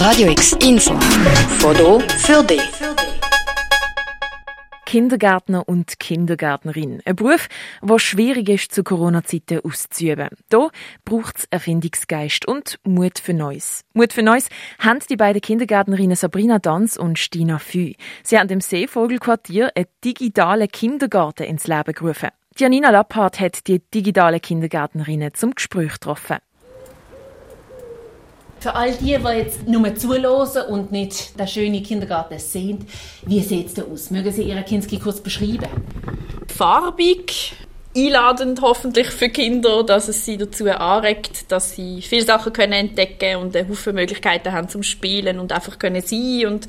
Radio X Info. Foto für dich. Kindergärtner und Kindergärtnerin. Ein Beruf, der schwierig ist, zu Corona-Zeiten auszuüben. Da braucht es Erfindungsgeist und Mut für Neues. Mut für Neues haben die beiden Kindergärtnerinnen Sabrina Danz und Stina Fü. Sie haben im Seevogelquartier einen digitalen Kindergarten ins Leben gerufen. Janina Lapphardt hat die digitale Kindergärtnerinnen zum Gespräch getroffen. Für all die, die jetzt nur zuhören und nicht den schönen Kindergarten sehen, wie sieht es da aus? Mögen Sie Ihren Kinski kurz beschreiben? Farbig, einladend hoffentlich für Kinder, dass es sie dazu anregt, dass sie viele Sachen können entdecken und eine Haufen Möglichkeiten haben zum Spielen und einfach können sein und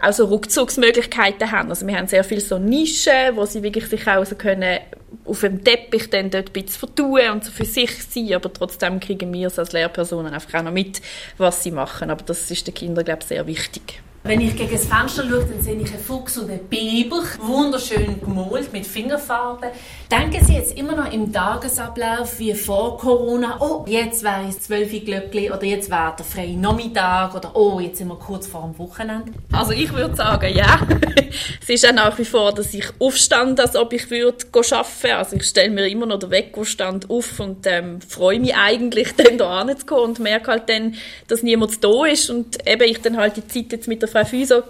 auch so Rückzugsmöglichkeiten haben. Also wir haben sehr viele so Nischen, wo sie wirklich sich auch so können auf dem Teppich dann dort ein bisschen vertun und so für sich sein, aber trotzdem kriegen wir es als Lehrpersonen einfach auch noch mit, was sie machen. Aber das ist den Kindern, glaube ich, sehr wichtig. Wenn ich gegen das Fenster schaue, dann sehe ich einen Fuchs und einen Biber, wunderschön gemalt mit Fingerfarben. Denken Sie jetzt immer noch im Tagesablauf wie vor Corona, oh, jetzt wäre es 12 Glöckli oder jetzt wäre der freie Nachmittag oder oh, jetzt sind wir kurz vor dem Wochenende? Also ich würde sagen, ja. es ist auch nach wie vor, dass ich aufstand, als ob ich würde arbeiten Also ich stelle mir immer noch den Weckerstand auf und ähm, freue mich eigentlich, dann da hinzukommen und merke halt dann, dass niemand da ist und eben ich dann halt die Zeit jetzt mit der Frau Füso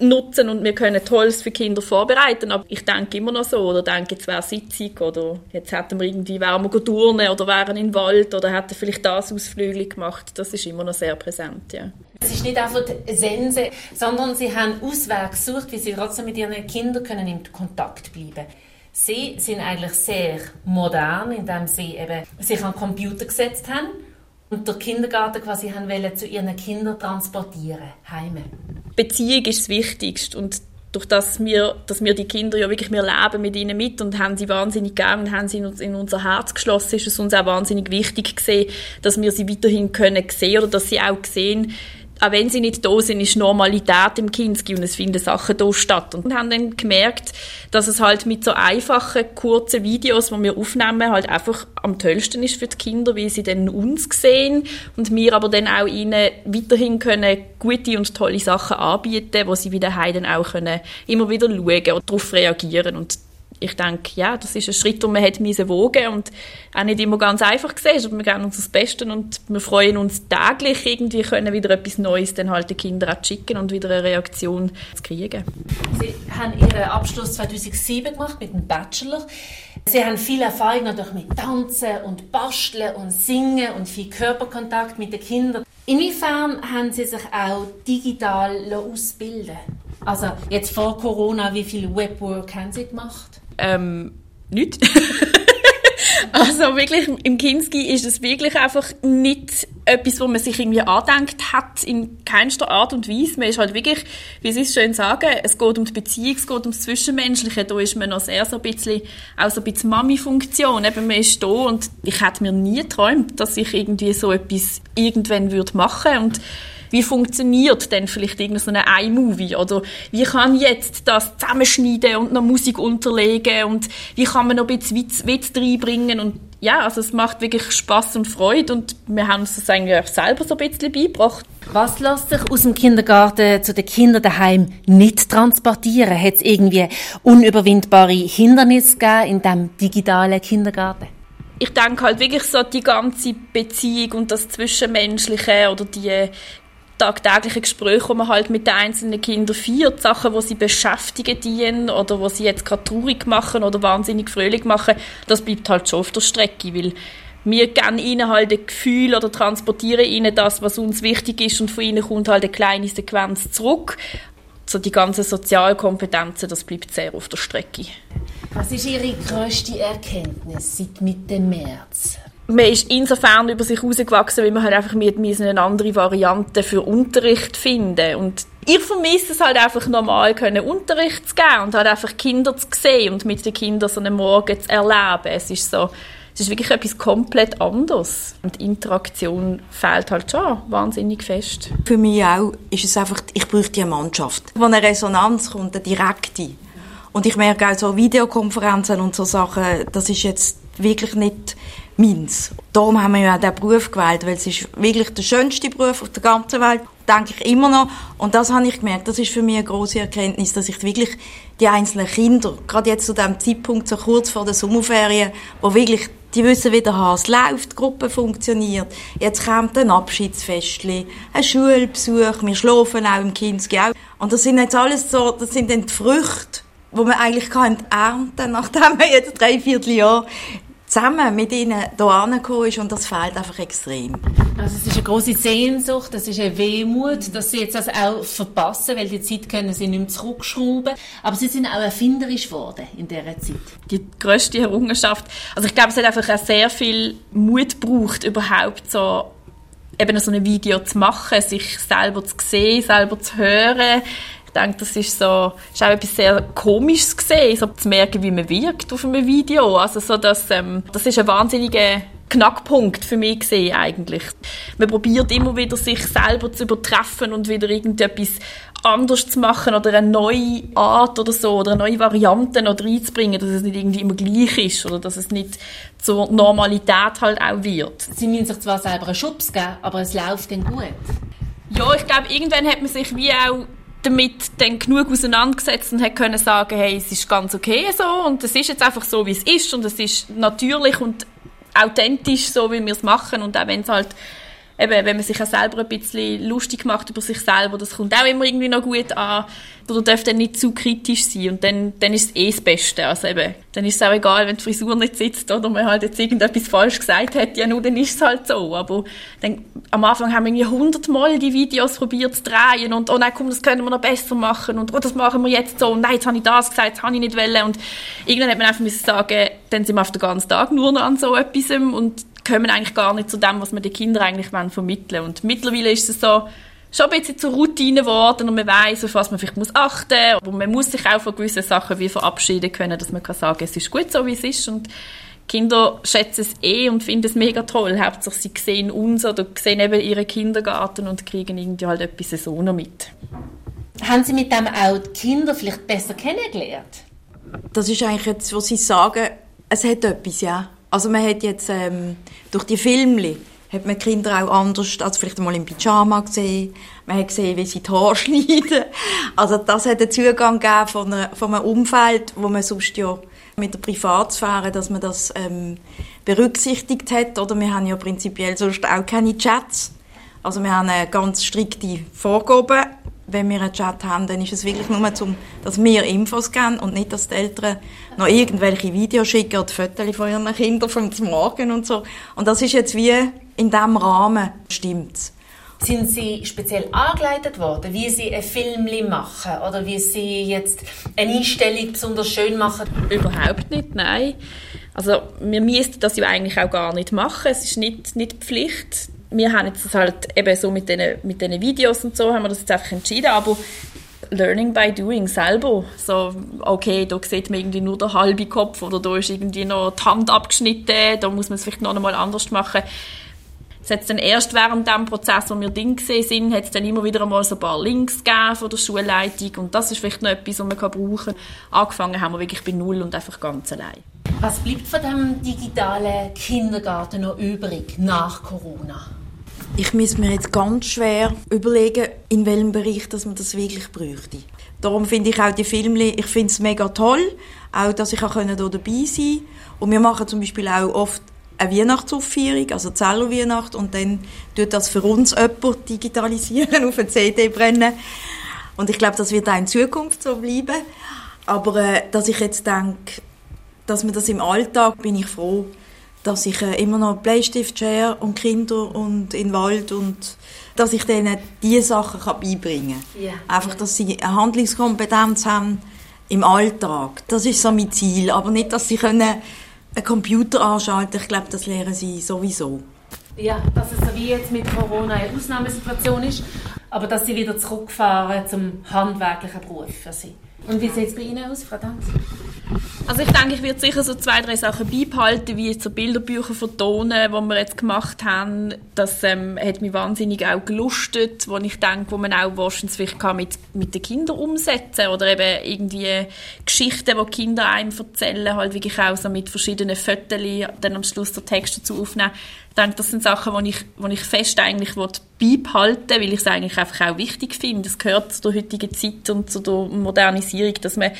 nutzen und wir können Tolles für Kinder vorbereiten. Aber ich denke immer noch so, oder denke, jetzt wäre Sitzung, oder jetzt hätten wir irgendwie, wären wir turnen, oder wären im Wald, oder hätten vielleicht das Ausflügel gemacht. Das ist immer noch sehr präsent, ja. Es ist nicht einfach Sense, sondern sie haben Auswege gesucht, wie sie trotzdem mit ihren Kindern können in Kontakt bleiben können. Sie sind eigentlich sehr modern, indem sie eben sich an den Computer gesetzt haben und der Kindergarten quasi haben wollen, zu ihren Kindern transportieren, heime. Beziehung ist das Wichtigste und durch das wir, dass wir die Kinder ja wirklich, wir leben mit ihnen mit und haben sie wahnsinnig gern und haben sie in unser Herz geschlossen, ist es uns auch wahnsinnig wichtig gesehen, dass wir sie weiterhin können sehen oder dass sie auch sehen, auch wenn sie nicht da sind, ist Normalität im Kinski und es finden Sachen da statt. Und haben dann gemerkt, dass es halt mit so einfachen, kurzen Videos, die wir aufnehmen, halt einfach am tollsten ist für die Kinder, weil sie dann uns sehen und wir aber dann auch ihnen weiterhin können gute und tolle Sachen anbieten, wo sie wieder dann auch können immer wieder schauen und darauf reagieren und ich denke, ja, das ist ein Schritt, den man hat wogen und auch nicht immer ganz einfach gesehen aber wir geben uns das Beste und wir freuen uns täglich irgendwie können wieder etwas Neues dann halt den Kindern auch schicken und wieder eine Reaktion zu kriegen. Sie haben Ihren Abschluss 2007 gemacht mit dem Bachelor. Sie haben viel Erfahrung natürlich mit Tanzen und Basteln und Singen und viel Körperkontakt mit den Kindern. Inwiefern haben Sie sich auch digital ausbilden Also jetzt vor Corona, wie viel Webwork haben Sie gemacht? Ähm, nicht. also wirklich, im Kinski ist es wirklich einfach nicht etwas, wo man sich irgendwie andenkt hat, in keinster Art und Weise. Man ist halt wirklich, wie Sie es schön sagen, es geht um die Beziehung, es geht um das Zwischenmenschliche. Da ist man noch sehr so ein bisschen, auch so ein bisschen Mami-Funktion. Eben, man ist da und ich hätte mir nie geträumt, dass ich irgendwie so etwas irgendwann würde machen würde wie funktioniert denn vielleicht irgendein iMovie oder wie kann ich jetzt das zusammenschneiden und noch Musik unterlegen und wie kann man noch ein bisschen Witz, Witz reinbringen und ja, also es macht wirklich Spaß und Freude und wir haben uns das eigentlich selber so ein bisschen beigebracht. Was lässt sich aus dem Kindergarten zu den Kindern daheim nicht transportieren? Hat es irgendwie unüberwindbare Hindernisse gegeben in diesem digitalen Kindergarten? ich denke halt wirklich so die ganze Beziehung und das Zwischenmenschliche oder die tagtäglichen Gespräche, die man halt mit den einzelnen Kindern führt, Sachen, die sie beschäftigen dienen oder wo sie jetzt gerade traurig machen oder wahnsinnig fröhlich machen, das bleibt halt schon auf der Strecke, weil wir geben ihnen halt ein Gefühl oder transportieren ihnen das, was uns wichtig ist und von ihnen kommt halt eine kleine Sequenz zurück. So die ganzen Sozialkompetenzen, das bleibt sehr auf der Strecke. Was ist Ihre grösste Erkenntnis seit Mitte März? Man ist insofern über sich herausgewachsen, weil man halt einfach mit eine andere Variante für Unterricht finden und ich vermisse es halt einfach normal können Unterricht zu geben und halt einfach Kinder zu sehen und mit den Kindern so einen Morgen zu erleben. Es ist so, es ist wirklich etwas komplett anderes. Und die Interaktion fehlt halt schon wahnsinnig fest. Für mich auch ist es einfach, ich bräuchte eine Mannschaft. Wo eine Resonanz kommt, eine direkte. Und ich merke auch so Videokonferenzen und so Sachen, das ist jetzt wirklich nicht meins. Darum haben wir ja auch diesen Beruf gewählt, weil es ist wirklich der schönste Beruf auf der ganzen Welt, denke ich immer noch. Und das habe ich gemerkt, das ist für mich eine große Erkenntnis, dass ich wirklich die einzelnen Kinder, gerade jetzt zu dem Zeitpunkt, so kurz vor der Sommerferien, wo wirklich die wissen, wie der Hase läuft, die Gruppe funktioniert. Jetzt kommt ein Abschiedsfestli, ein Schulbesuch, wir schlafen auch im Kindsgau. Und das sind jetzt alles so, das sind dann die Früchte, wo man eigentlich kann ernten, nachdem man jetzt drei Vierteljahr zusammen mit ihnen hier angekommen ist und das fehlt einfach extrem. Also es ist eine große Sehnsucht, das ist eine Wehmut, dass sie jetzt das auch verpassen, weil die Zeit können sie nicht mehr zurückschrauben. Aber sie sind auch erfinderisch geworden in dieser Zeit. Die grösste Errungenschaft, also ich glaube, es hat einfach auch sehr viel Mut gebraucht, überhaupt so eben so ein Video zu machen, sich selber zu sehen, selber zu hören, denke, das ist so, ist auch etwas sehr Komisches gesehen, so zu merken, wie man wirkt auf einem Video. Also so, dass, ähm, das ist ein wahnsinniger Knackpunkt für mich gesehen eigentlich. Man probiert immer wieder sich selber zu übertreffen und wieder irgendetwas anders zu machen oder eine neue Art oder so oder eine neue Variante noch reinzubringen, dass es nicht irgendwie immer gleich ist oder dass es nicht zur Normalität halt auch wird. Sie müssen sich zwar selber einen Schubs geben, aber es läuft dann gut. Ja, ich glaube, irgendwann hat man sich wie auch damit dann genug auseinandergesetzt und hat können sagen, hey, es ist ganz okay so und es ist jetzt einfach so, wie es ist und es ist natürlich und authentisch so, wie wir es machen und auch wenn es halt eben, wenn man sich auch selber ein bisschen lustig macht über sich selber, das kommt auch immer irgendwie noch gut an. Oder darf dann nicht zu kritisch sein und dann, dann ist es eh das Beste. Also eben, dann ist es auch egal, wenn die Frisur nicht sitzt oder man halt jetzt irgendetwas falsch gesagt hat, ja nur, dann ist es halt so. Aber dann, am Anfang haben wir irgendwie hundertmal die Videos probiert zu drehen und oh nein, komm, das können wir noch besser machen und oh, das machen wir jetzt so und nein, jetzt habe ich das gesagt, das habe ich nicht wollen und irgendwann hat man einfach müssen sagen, dann sind wir auf den ganzen Tag nur noch an so etwas und kommen eigentlich gar nicht zu dem, was wir den Kindern eigentlich vermitteln wollen. Und mittlerweile ist es so, schon ein bisschen zur Routine geworden und man weiß, auf was man vielleicht muss achten muss. Aber man muss sich auch von gewissen Sachen wie verabschieden können, dass man kann sagen, es ist gut so, wie es ist. Und Kinder schätzen es eh und finden es mega toll. Hauptsache sie sehen uns oder sehen eben ihren Kindergarten und kriegen irgendwie halt etwas so noch mit. Haben Sie mit dem auch die Kinder vielleicht besser kennengelernt? Das ist eigentlich jetzt, was Sie sagen, es hat etwas, ja. Also man hat jetzt ähm, durch die Filme hat man Kinder auch anders als vielleicht mal im Pyjama gesehen. Man hat gesehen, wie sie die Haare schneiden. Also das hat einen Zugang gegeben von, einer, von einem Umfeld, wo man sonst ja mit der Privatsphäre, dass man das ähm, berücksichtigt hat. Oder wir haben ja prinzipiell sonst auch keine Chats. Also wir haben eine ganz strikte Vorgaben wenn wir einen Chat haben, dann ist es wirklich nur, zum, dass wir Infos geben und nicht, dass die Eltern noch irgendwelche Videos schicken oder Fotos von ihren Kindern vom Morgen und so. Und das ist jetzt wie in diesem Rahmen stimmt's. Sind Sie speziell angeleitet worden, wie Sie ein Film machen oder wie Sie jetzt eine Einstellung besonders schön machen? Überhaupt nicht, nein. Also wir müssten das ja eigentlich auch gar nicht machen. Es ist nicht, nicht Pflicht wir haben jetzt das halt eben so mit diesen mit den Videos und so, haben wir das jetzt einfach entschieden, aber Learning by Doing selber. So, okay, da sieht man irgendwie nur den halben Kopf oder da ist irgendwie noch die Hand abgeschnitten, da muss man es vielleicht noch einmal anders machen. Es hat dann erst während dem Prozess, wo wir Ding gesehen sind, hat es dann immer wieder einmal so ein paar Links gegeben von der Schulleitung und das ist vielleicht noch etwas, was man brauchen kann. Angefangen haben wir wirklich bei Null und einfach ganz allein. Was bleibt von dem digitalen Kindergarten noch übrig nach Corona? Ich muss mir jetzt ganz schwer überlegen, in welchem Bereich dass man das wirklich bräuchte. Darum finde ich auch die Filme, ich finde es mega toll, auch dass ich auch hier dabei sein kann. Und wir machen zum Beispiel auch oft eine Weihnachtsaufführung, also Zello-Weihnacht, und dann tut das für uns jemand digitalisieren, auf eine CD brennen. Und ich glaube, das wird auch in Zukunft so bleiben. Aber äh, dass ich jetzt denke, dass man das im Alltag, bin ich froh, dass ich äh, immer noch Bleistift share und Kinder und in den Wald und dass ich denen diese Sachen kann beibringen kann. Yeah. Einfach, dass sie eine Handlungskompetenz haben im Alltag. Das ist so mein Ziel. Aber nicht, dass sie können einen Computer anschalten können. Ich glaube, das lernen sie sowieso. Ja, dass es so wie jetzt mit Corona eine Ausnahmesituation ist, aber dass sie wieder zurückfahren zum handwerklichen Beruf für sie. Und wie sieht es bei Ihnen aus, Frau Danz? Also ich denke, ich werde sicher so zwei, drei Sachen beibehalten, wie so Bilderbücher vertonen, die wir jetzt gemacht haben. Das ähm, hat mich wahnsinnig auch gelustet, wo ich denke, wo man auch wahrscheinlich vielleicht kann mit, mit den Kindern umsetzen oder eben irgendwie Geschichten, die Kinder einem erzählen, halt wirklich auch so mit verschiedenen Fotos dann am Schluss der Text dazu aufnehmen. Ich denke, das sind Sachen, die ich, ich fest eigentlich beibehalten weil ich es eigentlich einfach auch wichtig finde. Das gehört zu der heutigen Zeit und zu der Modernisierung, dass man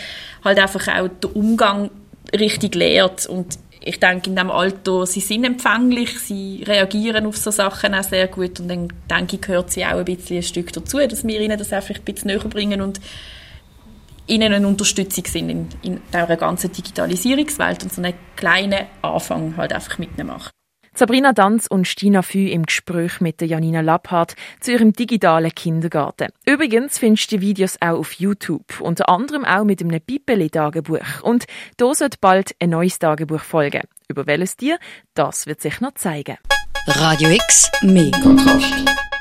halt einfach auch den Umgang richtig lehrt und ich denke, in diesem Alter, sie sind empfänglich, sie reagieren auf so Sachen auch sehr gut und dann denke ich, gehört sie auch ein bisschen ein Stück dazu, dass wir ihnen das einfach ein bisschen näher bringen und ihnen eine Unterstützung sind in, in dieser ganzen Digitalisierungswelt und so einen kleinen Anfang halt einfach mitmachen. Sabrina Danz und Stina Fü im Gespräch mit Janina Lapphardt zu ihrem digitalen Kindergarten. Übrigens findest du die Videos auch auf YouTube, unter anderem auch mit einem Pippeli-Tagebuch. Und da sollte bald ein neues Tagebuch folgen. Über welches Tier, das wird sich noch zeigen. Radio X, mehr Kontrast.